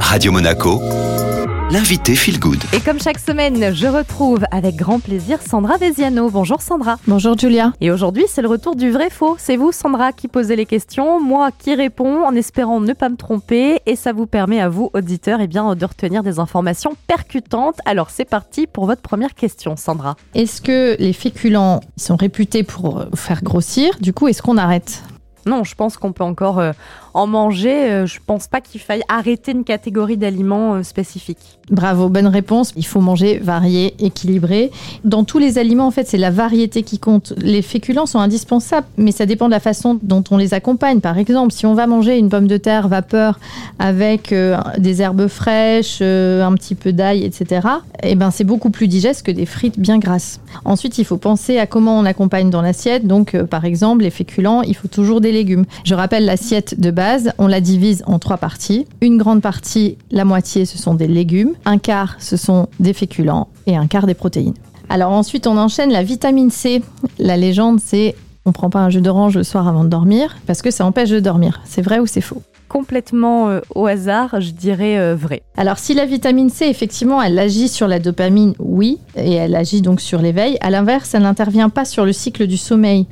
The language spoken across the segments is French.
Radio Monaco, l'invité Feel Good. Et comme chaque semaine, je retrouve avec grand plaisir Sandra Veziano. Bonjour Sandra. Bonjour Julia. Et aujourd'hui, c'est le retour du vrai-faux. C'est vous, Sandra, qui posez les questions, moi qui réponds en espérant ne pas me tromper. Et ça vous permet à vous, auditeurs, eh bien, de retenir des informations percutantes. Alors c'est parti pour votre première question, Sandra. Est-ce que les féculents sont réputés pour faire grossir? Du coup, est-ce qu'on arrête? Non, je pense qu'on peut encore euh, en manger. Euh, je pense pas qu'il faille arrêter une catégorie d'aliments euh, spécifiques. Bravo, bonne réponse. Il faut manger varié, équilibré. Dans tous les aliments, en fait, c'est la variété qui compte. Les féculents sont indispensables, mais ça dépend de la façon dont on les accompagne. Par exemple, si on va manger une pomme de terre vapeur avec euh, des herbes fraîches, un petit peu d'ail, etc., eh ben, c'est beaucoup plus digeste que des frites bien grasses. Ensuite, il faut penser à comment on accompagne dans l'assiette. Donc, par exemple, les féculents, il faut toujours des légumes. Je rappelle l'assiette de base, on la divise en trois parties. Une grande partie, la moitié, ce sont des légumes. Un quart, ce sont des féculents. Et un quart des protéines. Alors ensuite, on enchaîne la vitamine C. La légende, c'est on prend pas un jus d'orange le soir avant de dormir parce que ça empêche de dormir. C'est vrai ou c'est faux? Complètement euh, au hasard, je dirais euh, vrai. Alors si la vitamine C, effectivement, elle agit sur la dopamine, oui, et elle agit donc sur l'éveil. À l'inverse, elle n'intervient pas sur le cycle du sommeil,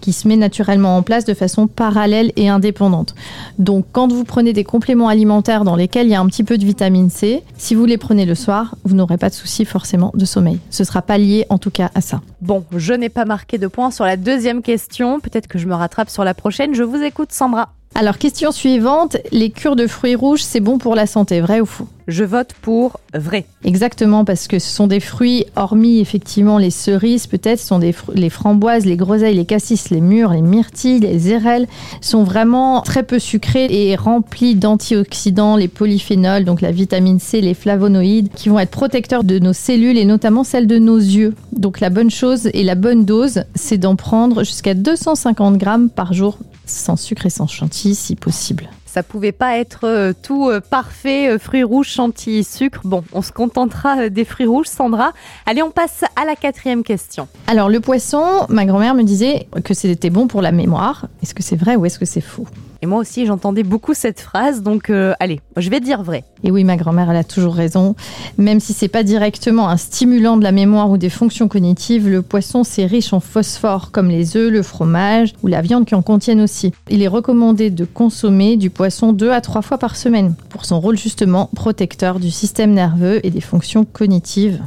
qui se met naturellement en place de façon parallèle et indépendante. Donc quand vous prenez des compléments alimentaires dans lesquels il y a un petit peu de vitamine C, si vous les prenez le soir, vous n'aurez pas de souci forcément de sommeil. Ce sera pas lié en tout cas à ça. Bon, je n'ai pas marqué de points sur la deuxième question. Peut-être que je me rattrape sur la prochaine. Je vous écoute, Sandra. Alors question suivante, les cures de fruits rouges, c'est bon pour la santé, vrai ou faux? Je vote pour vrai. Exactement, parce que ce sont des fruits, hormis effectivement les cerises, peut-être, ce sont des les framboises, les groseilles, les cassis, les mûres, les myrtilles, les érelles, sont vraiment très peu sucrés et remplis d'antioxydants, les polyphénols, donc la vitamine C, les flavonoïdes, qui vont être protecteurs de nos cellules et notamment celles de nos yeux. Donc la bonne chose et la bonne dose, c'est d'en prendre jusqu'à 250 grammes par jour, sans sucre et sans chantilly si possible. Ça pouvait pas être euh, tout euh, parfait, euh, fruits rouges, chantilly, sucre. Bon, on se contentera des fruits rouges, Sandra. Allez, on passe à la quatrième question. Alors le poisson, ma grand-mère me disait que c'était bon pour la mémoire. Est-ce que c'est vrai ou est-ce que c'est faux? Et moi aussi, j'entendais beaucoup cette phrase, donc euh, allez, je vais dire vrai. Et oui, ma grand-mère, elle a toujours raison. Même si c'est pas directement un stimulant de la mémoire ou des fonctions cognitives, le poisson c'est riche en phosphore, comme les œufs, le fromage ou la viande qui en contiennent aussi. Il est recommandé de consommer du poisson deux à trois fois par semaine pour son rôle justement protecteur du système nerveux et des fonctions cognitives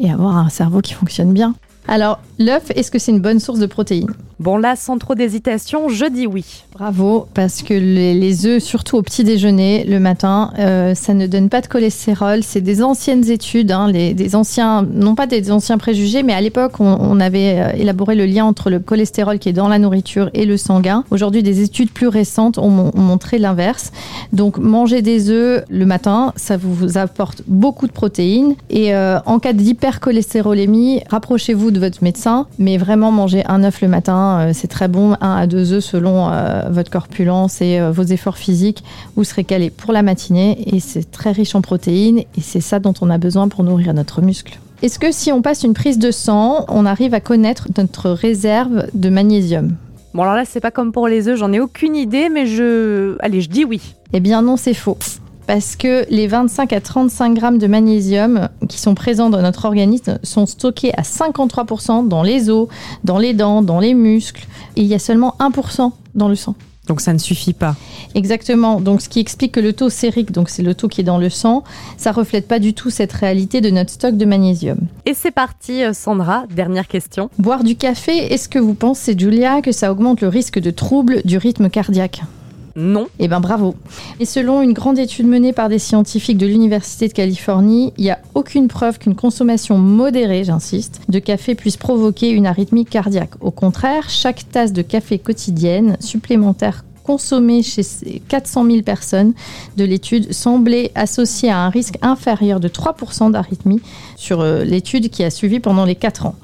et avoir un cerveau qui fonctionne bien. Alors, l'œuf, est-ce que c'est une bonne source de protéines? Bon, là, sans trop d'hésitation, je dis oui. Bravo, parce que les, œufs, surtout au petit déjeuner, le matin, euh, ça ne donne pas de cholestérol. C'est des anciennes études, hein, des anciens, non pas des anciens préjugés, mais à l'époque, on, avait euh, élaboré le lien entre le cholestérol qui est dans la nourriture et le sanguin. Aujourd'hui, des études plus récentes ont, mon- ont montré l'inverse. Donc, manger des œufs le matin, ça vous apporte beaucoup de protéines. Et euh, en cas d'hypercholestérolémie, rapprochez-vous de votre médecin, mais vraiment manger un œuf le matin, c'est très bon. Un à deux œufs selon votre corpulence et euh, vos efforts physiques. Vous serez calé pour la matinée et c'est très riche en protéines et c'est ça dont on a besoin pour nourrir notre muscle. Est-ce que si on passe une prise de sang, on arrive à connaître notre réserve de magnésium? Bon, alors là, c'est pas comme pour les œufs, j'en ai aucune idée, mais je. Allez, je dis oui. Eh bien non, c'est faux. Parce que les 25 à 35 grammes de magnésium qui sont présents dans notre organisme sont stockés à 53% dans les os, dans les dents, dans les muscles. Et il y a seulement 1% dans le sang. Donc ça ne suffit pas. Exactement. Donc, ce qui explique que le taux sérique, donc c'est le taux qui est dans le sang, ça reflète pas du tout cette réalité de notre stock de magnésium. Et c'est parti, euh, Sandra, dernière question. Boire du café, est-ce que vous pensez, Julia, que ça augmente le risque de troubles du rythme cardiaque? Non. Eh ben bravo. Et selon une grande étude menée par des scientifiques de l'Université de Californie, il n'y a aucune preuve qu'une consommation modérée, j'insiste, de café puisse provoquer une arythmie cardiaque. Au contraire, chaque tasse de café quotidienne supplémentaire consommée chez ces 400 000 personnes de l'étude semblait associée à un risque inférieur de 3% d'arythmie sur euh, l'étude qui a suivi pendant les 4 ans.